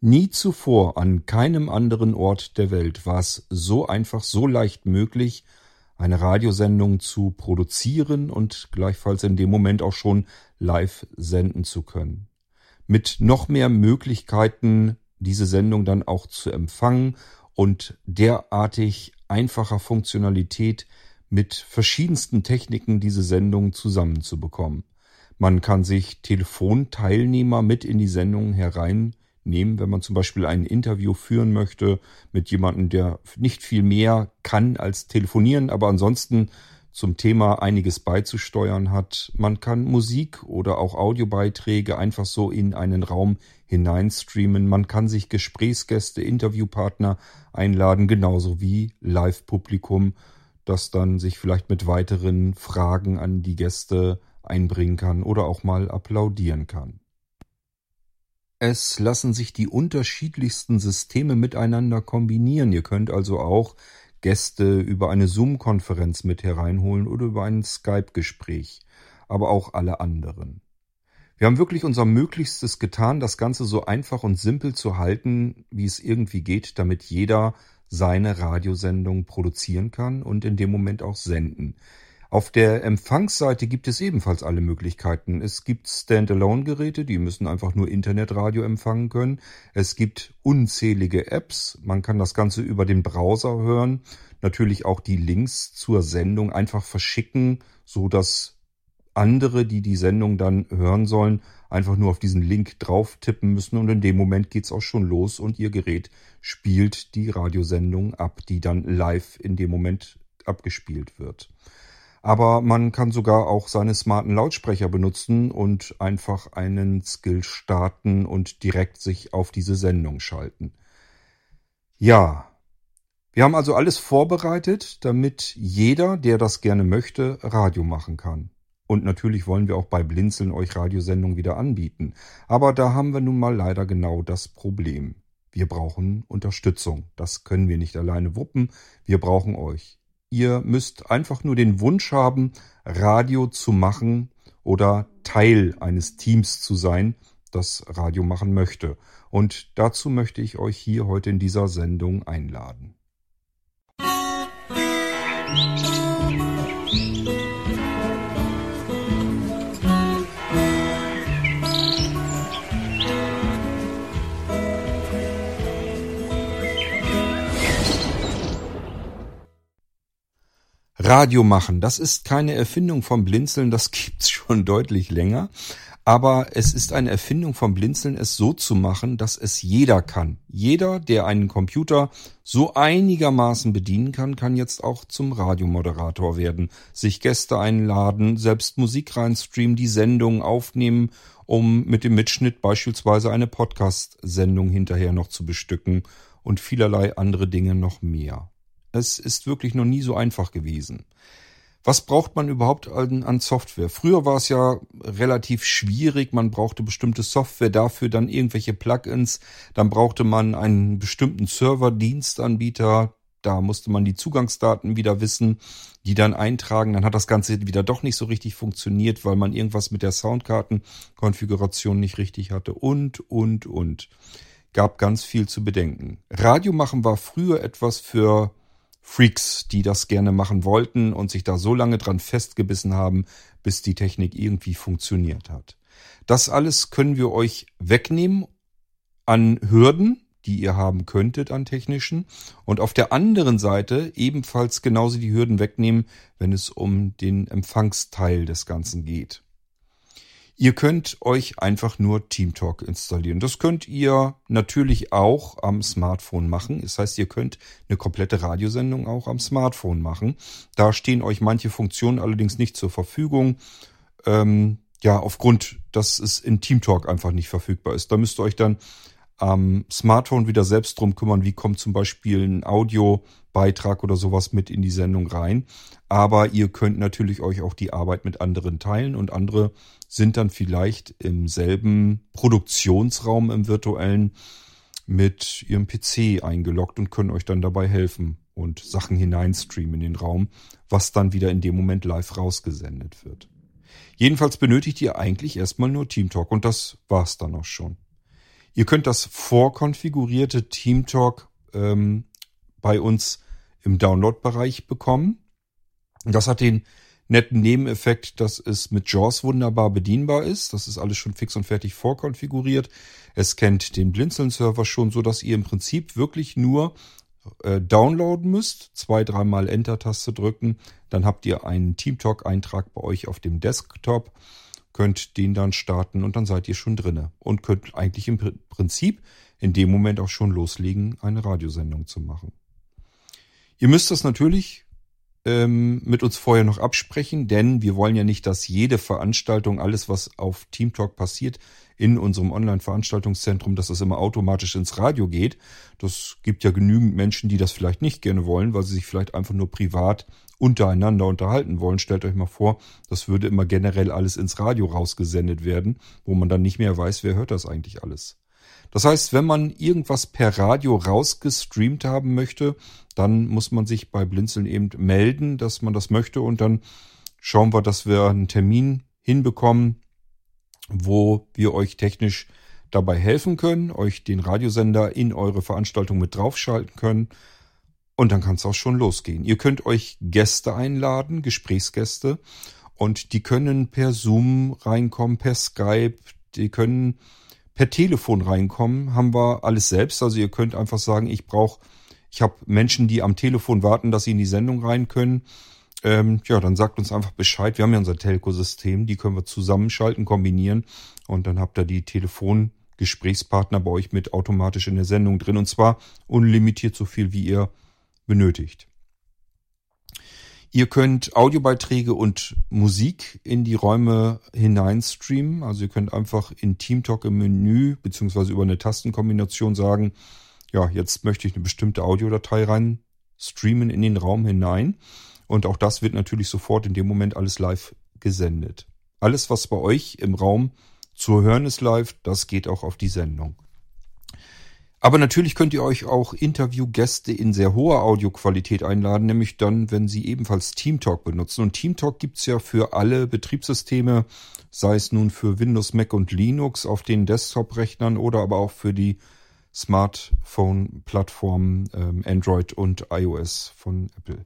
Nie zuvor an keinem anderen Ort der Welt war es so einfach, so leicht möglich, eine Radiosendung zu produzieren und gleichfalls in dem Moment auch schon live senden zu können. Mit noch mehr Möglichkeiten, diese Sendung dann auch zu empfangen und derartig einfacher Funktionalität mit verschiedensten Techniken diese Sendung zusammenzubekommen. Man kann sich Telefonteilnehmer mit in die Sendung hereinnehmen, wenn man zum Beispiel ein Interview führen möchte mit jemandem, der nicht viel mehr kann als telefonieren, aber ansonsten zum Thema einiges beizusteuern hat. Man kann Musik oder auch Audiobeiträge einfach so in einen Raum hineinstreamen. Man kann sich Gesprächsgäste, Interviewpartner einladen, genauso wie Live-Publikum, das dann sich vielleicht mit weiteren Fragen an die Gäste einbringen kann oder auch mal applaudieren kann. Es lassen sich die unterschiedlichsten Systeme miteinander kombinieren. Ihr könnt also auch Gäste über eine Zoom-Konferenz mit hereinholen oder über ein Skype-Gespräch, aber auch alle anderen. Wir haben wirklich unser Möglichstes getan, das Ganze so einfach und simpel zu halten, wie es irgendwie geht, damit jeder seine Radiosendung produzieren kann und in dem Moment auch senden. Auf der Empfangsseite gibt es ebenfalls alle Möglichkeiten. Es gibt Standalone-Geräte, die müssen einfach nur Internetradio empfangen können. Es gibt unzählige Apps. Man kann das Ganze über den Browser hören. Natürlich auch die Links zur Sendung einfach verschicken, so dass andere, die die Sendung dann hören sollen, einfach nur auf diesen Link drauf tippen müssen und in dem Moment geht's auch schon los und ihr Gerät spielt die Radiosendung ab, die dann live in dem Moment abgespielt wird aber man kann sogar auch seine smarten Lautsprecher benutzen und einfach einen Skill starten und direkt sich auf diese Sendung schalten. Ja, wir haben also alles vorbereitet, damit jeder, der das gerne möchte, Radio machen kann. Und natürlich wollen wir auch bei Blinzeln euch Radiosendungen wieder anbieten. Aber da haben wir nun mal leider genau das Problem. Wir brauchen Unterstützung. Das können wir nicht alleine wuppen. Wir brauchen euch. Ihr müsst einfach nur den Wunsch haben, Radio zu machen oder Teil eines Teams zu sein, das Radio machen möchte. Und dazu möchte ich euch hier heute in dieser Sendung einladen. Musik Radio machen, das ist keine Erfindung vom Blinzeln, das gibt's schon deutlich länger. Aber es ist eine Erfindung vom Blinzeln, es so zu machen, dass es jeder kann. Jeder, der einen Computer so einigermaßen bedienen kann, kann jetzt auch zum Radiomoderator werden, sich Gäste einladen, selbst Musik reinstreamen, die Sendung aufnehmen, um mit dem Mitschnitt beispielsweise eine Podcast-Sendung hinterher noch zu bestücken und vielerlei andere Dinge noch mehr. Es ist wirklich noch nie so einfach gewesen. Was braucht man überhaupt an, an, Software? Früher war es ja relativ schwierig. Man brauchte bestimmte Software, dafür dann irgendwelche Plugins. Dann brauchte man einen bestimmten Server-Dienstanbieter. Da musste man die Zugangsdaten wieder wissen, die dann eintragen. Dann hat das Ganze wieder doch nicht so richtig funktioniert, weil man irgendwas mit der Soundkartenkonfiguration nicht richtig hatte. Und, und, und. Gab ganz viel zu bedenken. Radio machen war früher etwas für Freaks, die das gerne machen wollten und sich da so lange dran festgebissen haben, bis die Technik irgendwie funktioniert hat. Das alles können wir euch wegnehmen an Hürden, die ihr haben könntet an technischen und auf der anderen Seite ebenfalls genauso die Hürden wegnehmen, wenn es um den Empfangsteil des Ganzen geht. Ihr könnt euch einfach nur TeamTalk installieren. Das könnt ihr natürlich auch am Smartphone machen. Das heißt, ihr könnt eine komplette Radiosendung auch am Smartphone machen. Da stehen euch manche Funktionen allerdings nicht zur Verfügung. Ähm, ja, aufgrund, dass es in TeamTalk einfach nicht verfügbar ist. Da müsst ihr euch dann am Smartphone wieder selbst drum kümmern, wie kommt zum Beispiel ein Audiobeitrag oder sowas mit in die Sendung rein. Aber ihr könnt natürlich euch auch die Arbeit mit anderen teilen und andere sind dann vielleicht im selben Produktionsraum im virtuellen mit ihrem PC eingeloggt und können euch dann dabei helfen und Sachen hineinstreamen in den Raum, was dann wieder in dem Moment live rausgesendet wird. Jedenfalls benötigt ihr eigentlich erstmal nur TeamTalk und das war's dann auch schon. Ihr könnt das vorkonfigurierte TeamTalk ähm, bei uns im Download-Bereich bekommen. Das hat den netten Nebeneffekt, dass es mit JAWS wunderbar bedienbar ist. Das ist alles schon fix und fertig vorkonfiguriert. Es kennt den Blinzeln-Server schon, so dass ihr im Prinzip wirklich nur äh, downloaden müsst, zwei, dreimal Enter-Taste drücken, dann habt ihr einen TeamTalk-Eintrag bei euch auf dem Desktop, könnt den dann starten und dann seid ihr schon drinne und könnt eigentlich im Prinzip in dem Moment auch schon loslegen, eine Radiosendung zu machen. Ihr müsst das natürlich ähm, mit uns vorher noch absprechen, denn wir wollen ja nicht, dass jede Veranstaltung, alles was auf TeamTalk passiert, in unserem Online-Veranstaltungszentrum, dass das immer automatisch ins Radio geht. Das gibt ja genügend Menschen, die das vielleicht nicht gerne wollen, weil sie sich vielleicht einfach nur privat untereinander unterhalten wollen. Stellt euch mal vor, das würde immer generell alles ins Radio rausgesendet werden, wo man dann nicht mehr weiß, wer hört das eigentlich alles. Das heißt, wenn man irgendwas per Radio rausgestreamt haben möchte, dann muss man sich bei Blinzeln eben melden, dass man das möchte und dann schauen wir, dass wir einen Termin hinbekommen, wo wir euch technisch dabei helfen können, euch den Radiosender in eure Veranstaltung mit draufschalten können. Und dann kann es auch schon losgehen. Ihr könnt euch Gäste einladen, Gesprächsgäste, und die können per Zoom reinkommen, per Skype, die können per Telefon reinkommen, haben wir alles selbst. Also ihr könnt einfach sagen, ich brauche, ich habe Menschen, die am Telefon warten, dass sie in die Sendung rein können. Ähm, ja, dann sagt uns einfach Bescheid. Wir haben ja unser Telco-System, die können wir zusammenschalten, kombinieren und dann habt ihr die Telefongesprächspartner bei euch mit automatisch in der Sendung drin und zwar unlimitiert so viel, wie ihr benötigt. Ihr könnt Audiobeiträge und Musik in die Räume hineinstreamen. Also ihr könnt einfach in TeamTalk im Menü beziehungsweise über eine Tastenkombination sagen, ja, jetzt möchte ich eine bestimmte Audiodatei rein streamen in den Raum hinein. Und auch das wird natürlich sofort in dem Moment alles live gesendet. Alles, was bei euch im Raum zu hören ist live, das geht auch auf die Sendung. Aber natürlich könnt ihr euch auch Interviewgäste in sehr hoher Audioqualität einladen, nämlich dann, wenn sie ebenfalls TeamTalk benutzen. Und TeamTalk gibt's ja für alle Betriebssysteme, sei es nun für Windows, Mac und Linux auf den Desktop-Rechnern oder aber auch für die Smartphone-Plattformen ähm, Android und iOS von Apple.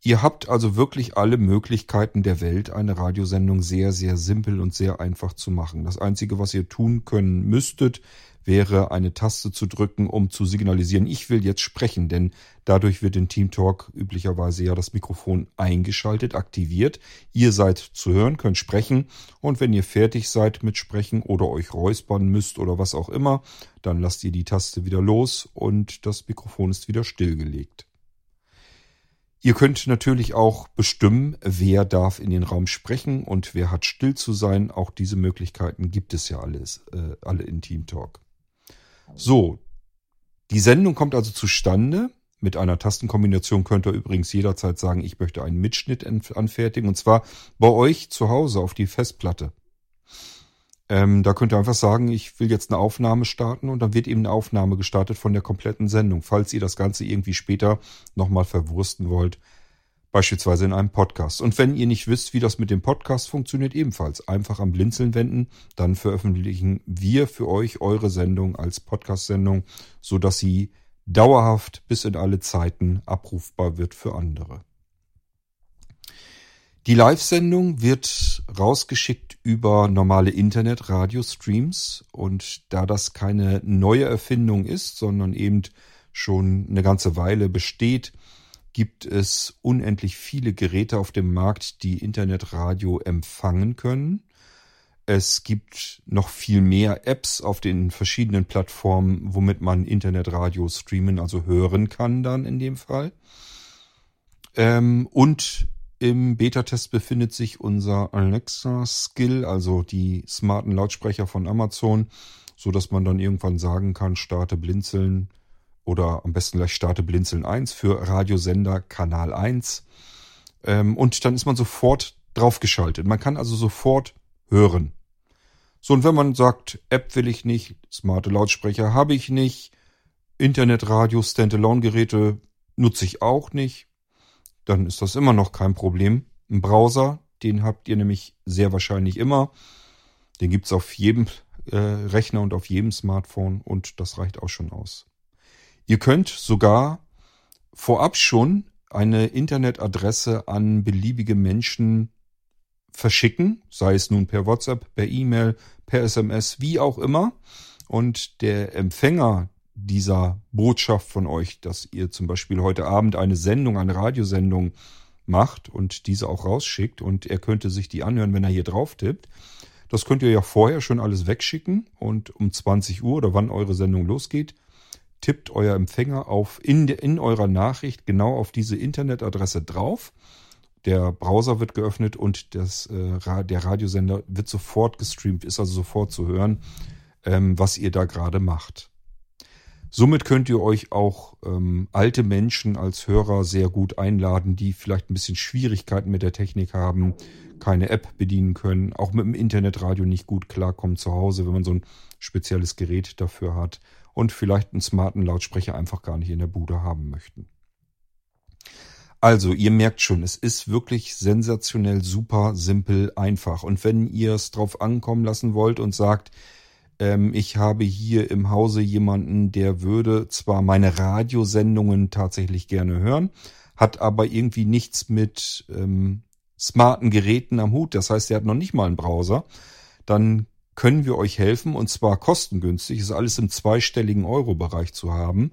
Ihr habt also wirklich alle Möglichkeiten der Welt, eine Radiosendung sehr, sehr simpel und sehr einfach zu machen. Das Einzige, was ihr tun können müsstet, wäre eine Taste zu drücken, um zu signalisieren, ich will jetzt sprechen, denn dadurch wird in TeamTalk üblicherweise ja das Mikrofon eingeschaltet, aktiviert. Ihr seid zu hören, könnt sprechen und wenn ihr fertig seid mit Sprechen oder euch räuspern müsst oder was auch immer, dann lasst ihr die Taste wieder los und das Mikrofon ist wieder stillgelegt. Ihr könnt natürlich auch bestimmen, wer darf in den Raum sprechen und wer hat still zu sein. Auch diese Möglichkeiten gibt es ja alles, äh, alle in TeamTalk. So, die Sendung kommt also zustande. Mit einer Tastenkombination könnt ihr übrigens jederzeit sagen, ich möchte einen Mitschnitt anfertigen. Und zwar bei euch zu Hause auf die Festplatte. Ähm, da könnt ihr einfach sagen, ich will jetzt eine Aufnahme starten und dann wird eben eine Aufnahme gestartet von der kompletten Sendung. Falls ihr das Ganze irgendwie später nochmal verwursten wollt, Beispielsweise in einem Podcast. Und wenn ihr nicht wisst, wie das mit dem Podcast funktioniert, ebenfalls einfach am Blinzeln wenden. Dann veröffentlichen wir für euch eure Sendung als Podcast-Sendung, so dass sie dauerhaft bis in alle Zeiten abrufbar wird für andere. Die Live-Sendung wird rausgeschickt über normale Internet-Radio-Streams und da das keine neue Erfindung ist, sondern eben schon eine ganze Weile besteht, gibt es unendlich viele Geräte auf dem Markt, die Internetradio empfangen können. Es gibt noch viel mehr Apps auf den verschiedenen Plattformen, womit man Internetradio streamen, also hören kann dann in dem Fall. Ähm, und im Beta-Test befindet sich unser Alexa-Skill, also die smarten Lautsprecher von Amazon, so dass man dann irgendwann sagen kann, starte Blinzeln oder am besten gleich starte Blinzeln 1 für Radiosender Kanal 1. Ähm, und dann ist man sofort draufgeschaltet. Man kann also sofort hören. So, und wenn man sagt, App will ich nicht, smarte Lautsprecher habe ich nicht, Internetradio, Standalone-Geräte nutze ich auch nicht, dann ist das immer noch kein Problem. Ein Browser, den habt ihr nämlich sehr wahrscheinlich immer. Den gibt's auf jedem äh, Rechner und auf jedem Smartphone und das reicht auch schon aus. Ihr könnt sogar vorab schon eine Internetadresse an beliebige Menschen verschicken, sei es nun per WhatsApp, per E-Mail, per SMS, wie auch immer. Und der Empfänger dieser Botschaft von euch, dass ihr zum Beispiel heute Abend eine Sendung, eine Radiosendung macht und diese auch rausschickt und er könnte sich die anhören, wenn er hier drauf tippt. Das könnt ihr ja vorher schon alles wegschicken und um 20 Uhr oder wann eure Sendung losgeht, tippt euer Empfänger auf in, in eurer Nachricht genau auf diese Internetadresse drauf. Der Browser wird geöffnet und das, äh, der Radiosender wird sofort gestreamt, ist also sofort zu hören, ähm, was ihr da gerade macht. Somit könnt ihr euch auch ähm, alte Menschen als Hörer sehr gut einladen, die vielleicht ein bisschen Schwierigkeiten mit der Technik haben, keine App bedienen können, auch mit dem Internetradio nicht gut klarkommen zu Hause, wenn man so ein spezielles Gerät dafür hat und vielleicht einen smarten Lautsprecher einfach gar nicht in der Bude haben möchten. Also, ihr merkt schon, es ist wirklich sensationell, super, simpel, einfach. Und wenn ihr es drauf ankommen lassen wollt und sagt, ähm, ich habe hier im Hause jemanden, der würde zwar meine Radiosendungen tatsächlich gerne hören, hat aber irgendwie nichts mit ähm, smarten Geräten am Hut. Das heißt, er hat noch nicht mal einen Browser. Dann können wir euch helfen und zwar kostengünstig, ist alles im zweistelligen Euro-Bereich zu haben,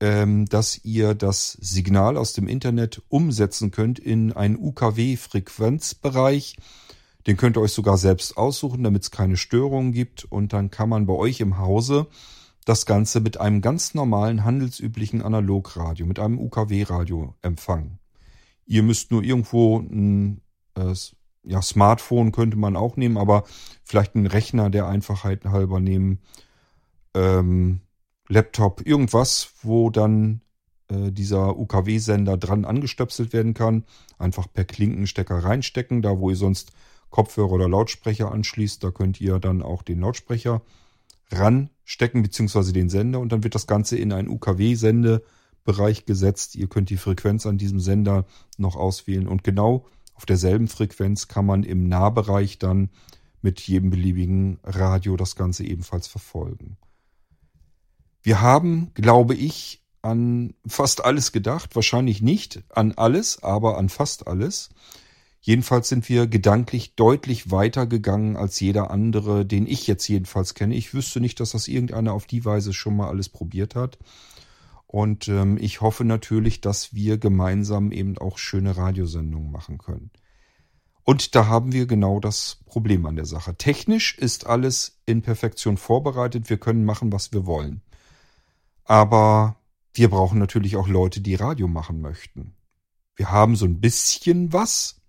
ähm, dass ihr das Signal aus dem Internet umsetzen könnt in einen UKW-Frequenzbereich, den könnt ihr euch sogar selbst aussuchen, damit es keine Störungen gibt. Und dann kann man bei euch im Hause das Ganze mit einem ganz normalen, handelsüblichen Analogradio, mit einem UKW-Radio empfangen. Ihr müsst nur irgendwo ein äh, ja, Smartphone könnte man auch nehmen, aber vielleicht einen Rechner der Einfachheit halber nehmen. Ähm, Laptop, irgendwas, wo dann äh, dieser UKW-Sender dran angestöpselt werden kann. Einfach per Klinkenstecker reinstecken, da wo ihr sonst Kopfhörer oder Lautsprecher anschließt. Da könnt ihr dann auch den Lautsprecher ranstecken, beziehungsweise den Sender und dann wird das Ganze in einen UKW-Sendebereich gesetzt. Ihr könnt die Frequenz an diesem Sender noch auswählen und genau auf derselben Frequenz kann man im Nahbereich dann mit jedem beliebigen Radio das Ganze ebenfalls verfolgen. Wir haben, glaube ich, an fast alles gedacht. Wahrscheinlich nicht an alles, aber an fast alles. Jedenfalls sind wir gedanklich deutlich weiter gegangen als jeder andere, den ich jetzt jedenfalls kenne. Ich wüsste nicht, dass das irgendeiner auf die Weise schon mal alles probiert hat. Und ähm, ich hoffe natürlich, dass wir gemeinsam eben auch schöne Radiosendungen machen können. Und da haben wir genau das Problem an der Sache. Technisch ist alles in Perfektion vorbereitet. Wir können machen, was wir wollen. Aber wir brauchen natürlich auch Leute, die Radio machen möchten. Wir haben so ein bisschen was,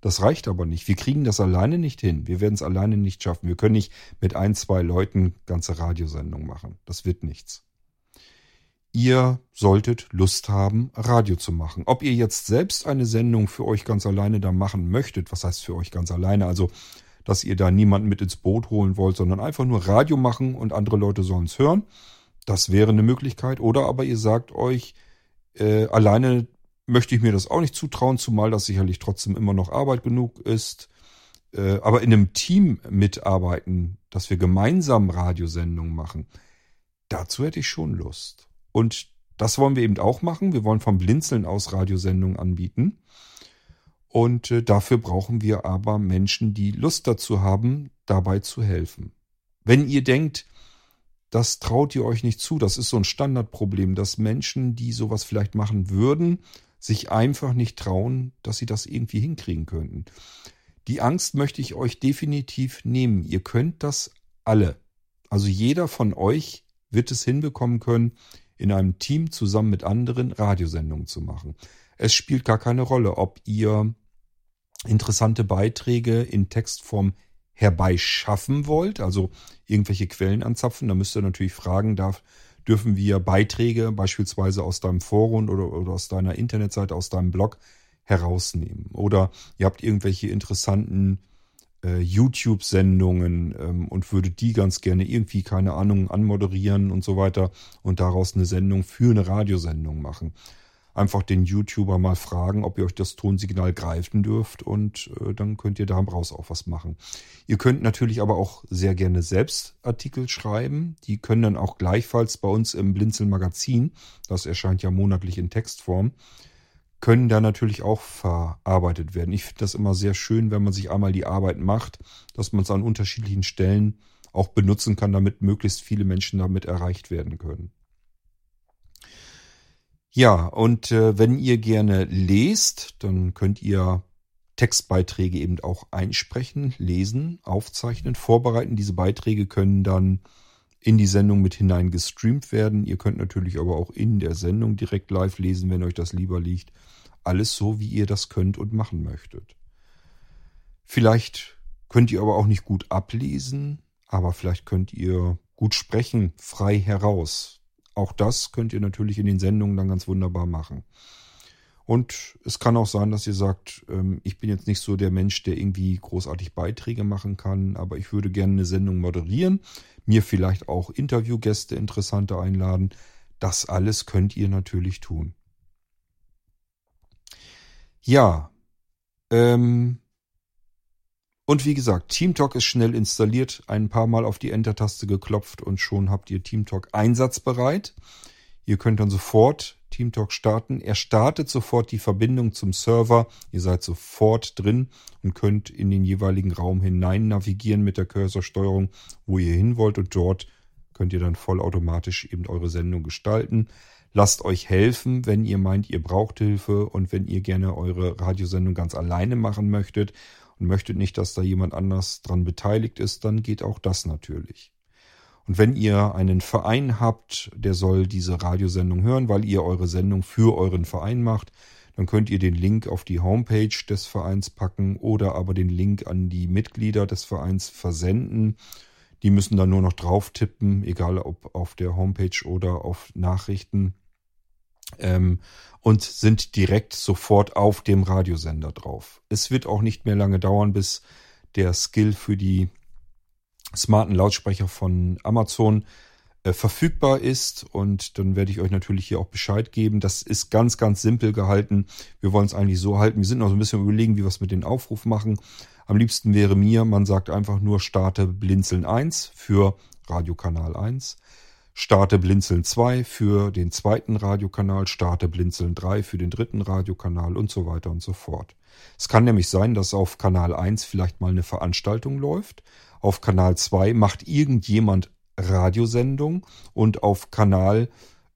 das reicht aber nicht. Wir kriegen das alleine nicht hin. Wir werden es alleine nicht schaffen. Wir können nicht mit ein, zwei Leuten ganze Radiosendungen machen. Das wird nichts. Ihr solltet Lust haben, Radio zu machen. Ob ihr jetzt selbst eine Sendung für euch ganz alleine da machen möchtet, was heißt für euch ganz alleine? Also, dass ihr da niemanden mit ins Boot holen wollt, sondern einfach nur Radio machen und andere Leute sollen es hören. Das wäre eine Möglichkeit. Oder aber ihr sagt euch, äh, alleine möchte ich mir das auch nicht zutrauen, zumal das sicherlich trotzdem immer noch Arbeit genug ist. Äh, aber in einem Team mitarbeiten, dass wir gemeinsam Radiosendungen machen, dazu hätte ich schon Lust. Und das wollen wir eben auch machen. Wir wollen vom Blinzeln aus Radiosendungen anbieten. Und äh, dafür brauchen wir aber Menschen, die Lust dazu haben, dabei zu helfen. Wenn ihr denkt, das traut ihr euch nicht zu, das ist so ein Standardproblem, dass Menschen, die sowas vielleicht machen würden, sich einfach nicht trauen, dass sie das irgendwie hinkriegen könnten. Die Angst möchte ich euch definitiv nehmen. Ihr könnt das alle. Also jeder von euch wird es hinbekommen können, in einem Team zusammen mit anderen Radiosendungen zu machen. Es spielt gar keine Rolle, ob ihr interessante Beiträge in Textform herbeischaffen wollt, also irgendwelche Quellen anzapfen. Da müsst ihr natürlich fragen, darf, dürfen wir Beiträge beispielsweise aus deinem Forum oder, oder aus deiner Internetseite, aus deinem Blog herausnehmen. Oder ihr habt irgendwelche interessanten äh, YouTube-Sendungen ähm, und würdet die ganz gerne irgendwie, keine Ahnung, anmoderieren und so weiter und daraus eine Sendung für eine Radiosendung machen. einfach den YouTuber mal fragen, ob ihr euch das Tonsignal greifen dürft und äh, dann könnt ihr daraus auch was machen. Ihr könnt natürlich aber auch sehr gerne selbst Artikel schreiben. Die können dann auch gleichfalls bei uns im Blinzeln Magazin, das erscheint ja monatlich in Textform, können da natürlich auch verarbeitet werden. Ich finde das immer sehr schön, wenn man sich einmal die Arbeit macht, dass man es an unterschiedlichen Stellen auch benutzen kann, damit möglichst viele Menschen damit erreicht werden können. Ja, und äh, wenn ihr gerne lest, dann könnt ihr Textbeiträge eben auch einsprechen, lesen, aufzeichnen, vorbereiten. Diese Beiträge können dann in die Sendung mit hinein gestreamt werden. Ihr könnt natürlich aber auch in der Sendung direkt live lesen, wenn euch das lieber liegt. Alles so, wie ihr das könnt und machen möchtet. Vielleicht könnt ihr aber auch nicht gut ablesen, aber vielleicht könnt ihr gut sprechen, frei heraus. Auch das könnt ihr natürlich in den Sendungen dann ganz wunderbar machen. Und es kann auch sein, dass ihr sagt, ähm, ich bin jetzt nicht so der Mensch, der irgendwie großartig Beiträge machen kann, aber ich würde gerne eine Sendung moderieren, mir vielleicht auch Interviewgäste interessante einladen. Das alles könnt ihr natürlich tun. Ja, ähm, und wie gesagt, TeamTalk ist schnell installiert, ein paar Mal auf die Enter-Taste geklopft und schon habt ihr TeamTalk einsatzbereit. Ihr könnt dann sofort TeamTalk starten. Er startet sofort die Verbindung zum Server. Ihr seid sofort drin und könnt in den jeweiligen Raum hinein navigieren mit der Cursorsteuerung, wo ihr hin wollt und dort könnt ihr dann vollautomatisch eben eure Sendung gestalten. Lasst euch helfen, wenn ihr meint, ihr braucht Hilfe und wenn ihr gerne eure Radiosendung ganz alleine machen möchtet und möchtet nicht, dass da jemand anders dran beteiligt ist, dann geht auch das natürlich. Und wenn ihr einen Verein habt, der soll diese Radiosendung hören, weil ihr eure Sendung für euren Verein macht, dann könnt ihr den Link auf die Homepage des Vereins packen oder aber den Link an die Mitglieder des Vereins versenden. Die müssen dann nur noch drauf tippen, egal ob auf der Homepage oder auf Nachrichten ähm, und sind direkt sofort auf dem Radiosender drauf. Es wird auch nicht mehr lange dauern, bis der Skill für die smarten Lautsprecher von Amazon äh, verfügbar ist und dann werde ich euch natürlich hier auch Bescheid geben. Das ist ganz, ganz simpel gehalten. Wir wollen es eigentlich so halten. Wir sind noch so ein bisschen überlegen, wie wir es mit den Aufruf machen. Am liebsten wäre mir, man sagt einfach nur starte Blinzeln 1 für Radiokanal 1 Starte Blinzeln 2 für den zweiten Radiokanal, Starte Blinzeln 3 für den dritten Radiokanal und so weiter und so fort. Es kann nämlich sein, dass auf Kanal 1 vielleicht mal eine Veranstaltung läuft, auf Kanal 2 macht irgendjemand Radiosendung und auf Kanal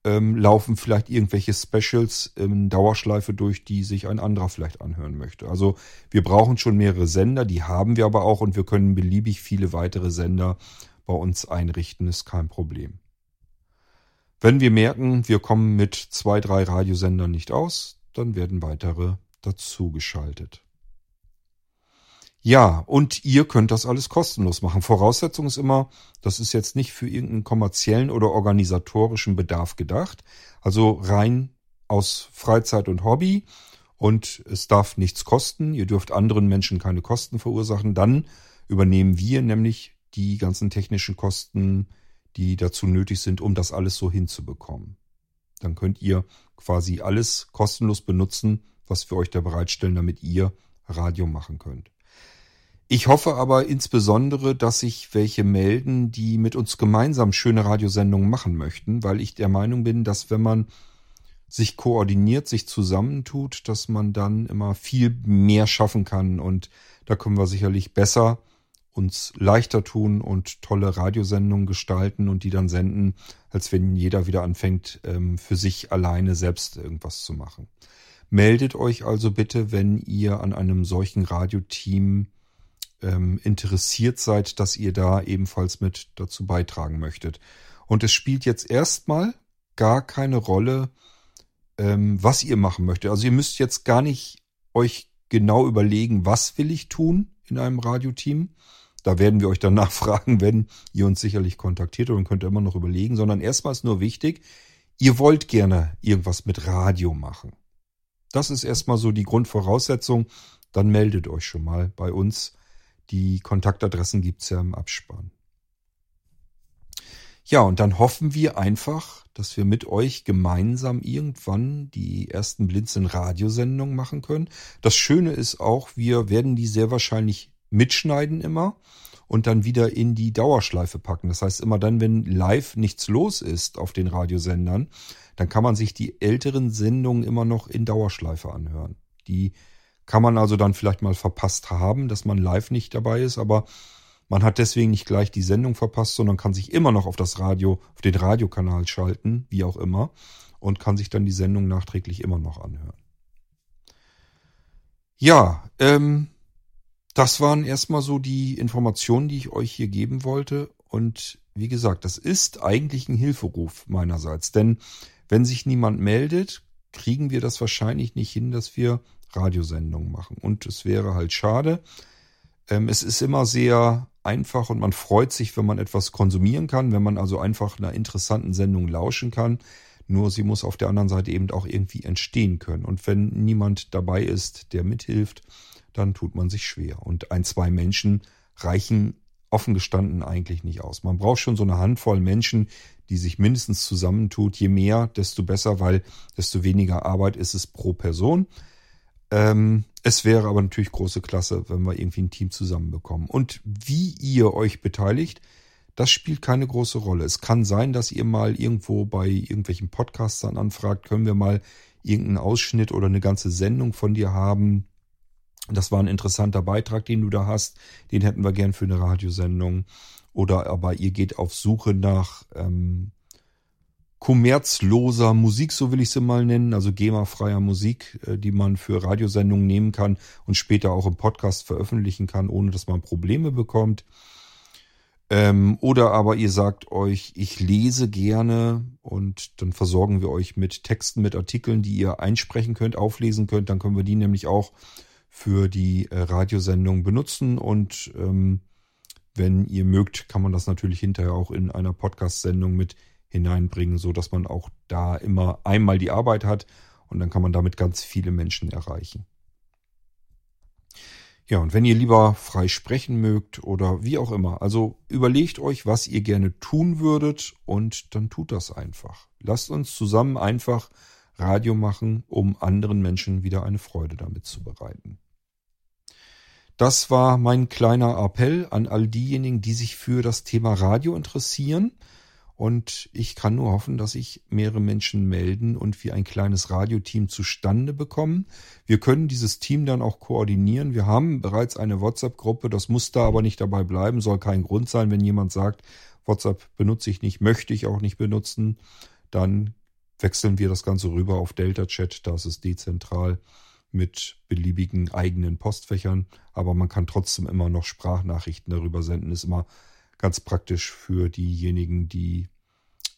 ähm, laufen vielleicht irgendwelche Specials in Dauerschleife durch, die sich ein anderer vielleicht anhören möchte. Also wir brauchen schon mehrere Sender, die haben wir aber auch und wir können beliebig viele weitere Sender bei uns einrichten, ist kein Problem. Wenn wir merken, wir kommen mit zwei, drei Radiosendern nicht aus, dann werden weitere dazugeschaltet. Ja, und ihr könnt das alles kostenlos machen. Voraussetzung ist immer, das ist jetzt nicht für irgendeinen kommerziellen oder organisatorischen Bedarf gedacht. Also rein aus Freizeit und Hobby und es darf nichts kosten. Ihr dürft anderen Menschen keine Kosten verursachen. Dann übernehmen wir nämlich die ganzen technischen Kosten die dazu nötig sind, um das alles so hinzubekommen. Dann könnt ihr quasi alles kostenlos benutzen, was wir euch da bereitstellen, damit ihr Radio machen könnt. Ich hoffe aber insbesondere, dass sich welche melden, die mit uns gemeinsam schöne Radiosendungen machen möchten, weil ich der Meinung bin, dass wenn man sich koordiniert, sich zusammentut, dass man dann immer viel mehr schaffen kann und da können wir sicherlich besser uns leichter tun und tolle Radiosendungen gestalten und die dann senden, als wenn jeder wieder anfängt, ähm, für sich alleine selbst irgendwas zu machen. Meldet euch also bitte, wenn ihr an einem solchen Radioteam ähm, interessiert seid, dass ihr da ebenfalls mit dazu beitragen möchtet. Und es spielt jetzt erstmal gar keine Rolle, ähm, was ihr machen möchtet. Also ihr müsst jetzt gar nicht euch genau überlegen, was will ich tun in einem Radioteam, da werden wir euch dann nachfragen, wenn ihr uns sicherlich kontaktiert und könnt ihr immer noch überlegen, sondern erstmal ist nur wichtig, ihr wollt gerne irgendwas mit Radio machen. Das ist erstmal so die Grundvoraussetzung. Dann meldet euch schon mal bei uns. Die Kontaktadressen gibt's ja im Abspann. Ja, und dann hoffen wir einfach, dass wir mit euch gemeinsam irgendwann die ersten Blinzeln-Radiosendungen machen können. Das Schöne ist auch, wir werden die sehr wahrscheinlich mitschneiden immer und dann wieder in die Dauerschleife packen. Das heißt, immer dann, wenn live nichts los ist auf den Radiosendern, dann kann man sich die älteren Sendungen immer noch in Dauerschleife anhören. Die kann man also dann vielleicht mal verpasst haben, dass man live nicht dabei ist, aber man hat deswegen nicht gleich die Sendung verpasst, sondern kann sich immer noch auf das Radio, auf den Radiokanal schalten, wie auch immer, und kann sich dann die Sendung nachträglich immer noch anhören. Ja, ähm, das waren erstmal so die Informationen, die ich euch hier geben wollte. Und wie gesagt, das ist eigentlich ein Hilferuf meinerseits. Denn wenn sich niemand meldet, kriegen wir das wahrscheinlich nicht hin, dass wir Radiosendungen machen. Und es wäre halt schade. Ähm, es ist immer sehr einfach und man freut sich, wenn man etwas konsumieren kann, wenn man also einfach einer interessanten Sendung lauschen kann. Nur sie muss auf der anderen Seite eben auch irgendwie entstehen können. Und wenn niemand dabei ist, der mithilft, dann tut man sich schwer. Und ein, zwei Menschen reichen offen gestanden eigentlich nicht aus. Man braucht schon so eine Handvoll Menschen, die sich mindestens zusammentut. Je mehr, desto besser, weil desto weniger Arbeit ist es pro Person. Ähm, es wäre aber natürlich große Klasse, wenn wir irgendwie ein Team zusammenbekommen. Und wie ihr euch beteiligt, das spielt keine große Rolle. Es kann sein, dass ihr mal irgendwo bei irgendwelchen Podcastern anfragt, können wir mal irgendeinen Ausschnitt oder eine ganze Sendung von dir haben. Das war ein interessanter Beitrag, den du da hast. Den hätten wir gern für eine Radiosendung. Oder aber ihr geht auf Suche nach ähm, kommerzloser Musik, so will ich sie mal nennen, also GEMA-freier Musik, äh, die man für Radiosendungen nehmen kann und später auch im Podcast veröffentlichen kann, ohne dass man Probleme bekommt. Ähm, oder aber ihr sagt euch, ich lese gerne und dann versorgen wir euch mit Texten, mit Artikeln, die ihr einsprechen könnt, auflesen könnt. Dann können wir die nämlich auch für die äh, Radiosendung benutzen und ähm, wenn ihr mögt, kann man das natürlich hinterher auch in einer Podcast-Sendung mit hineinbringen, so dass man auch da immer einmal die Arbeit hat und dann kann man damit ganz viele Menschen erreichen. Ja, und wenn ihr lieber frei sprechen mögt oder wie auch immer, also überlegt euch, was ihr gerne tun würdet und dann tut das einfach. Lasst uns zusammen einfach Radio machen, um anderen Menschen wieder eine Freude damit zu bereiten. Das war mein kleiner Appell an all diejenigen, die sich für das Thema Radio interessieren. Und ich kann nur hoffen, dass sich mehrere Menschen melden und wir ein kleines Radioteam zustande bekommen. Wir können dieses Team dann auch koordinieren. Wir haben bereits eine WhatsApp-Gruppe. Das muss da aber nicht dabei bleiben. Soll kein Grund sein, wenn jemand sagt, WhatsApp benutze ich nicht, möchte ich auch nicht benutzen. Dann wechseln wir das Ganze rüber auf Delta Chat. Da ist dezentral mit beliebigen eigenen Postfächern. Aber man kann trotzdem immer noch Sprachnachrichten darüber senden. Ist immer Ganz praktisch für diejenigen, die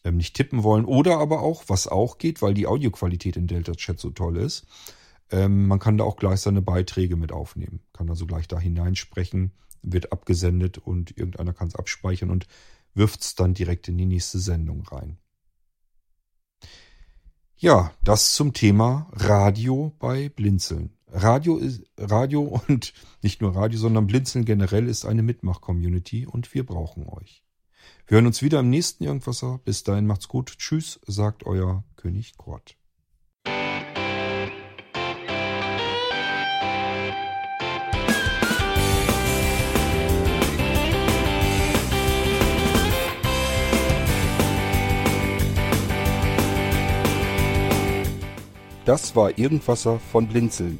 ähm, nicht tippen wollen. Oder aber auch, was auch geht, weil die Audioqualität in Delta Chat so toll ist, ähm, man kann da auch gleich seine Beiträge mit aufnehmen. Kann also gleich da hineinsprechen, wird abgesendet und irgendeiner kann es abspeichern und wirft es dann direkt in die nächste Sendung rein. Ja, das zum Thema Radio bei Blinzeln. Radio Radio und nicht nur Radio, sondern Blinzeln generell ist eine Mitmach-Community und wir brauchen euch. Wir hören uns wieder im nächsten Irgendwasser. Bis dahin macht's gut. Tschüss, sagt euer König Kurt. Das war Irgendwasser von Blinzeln.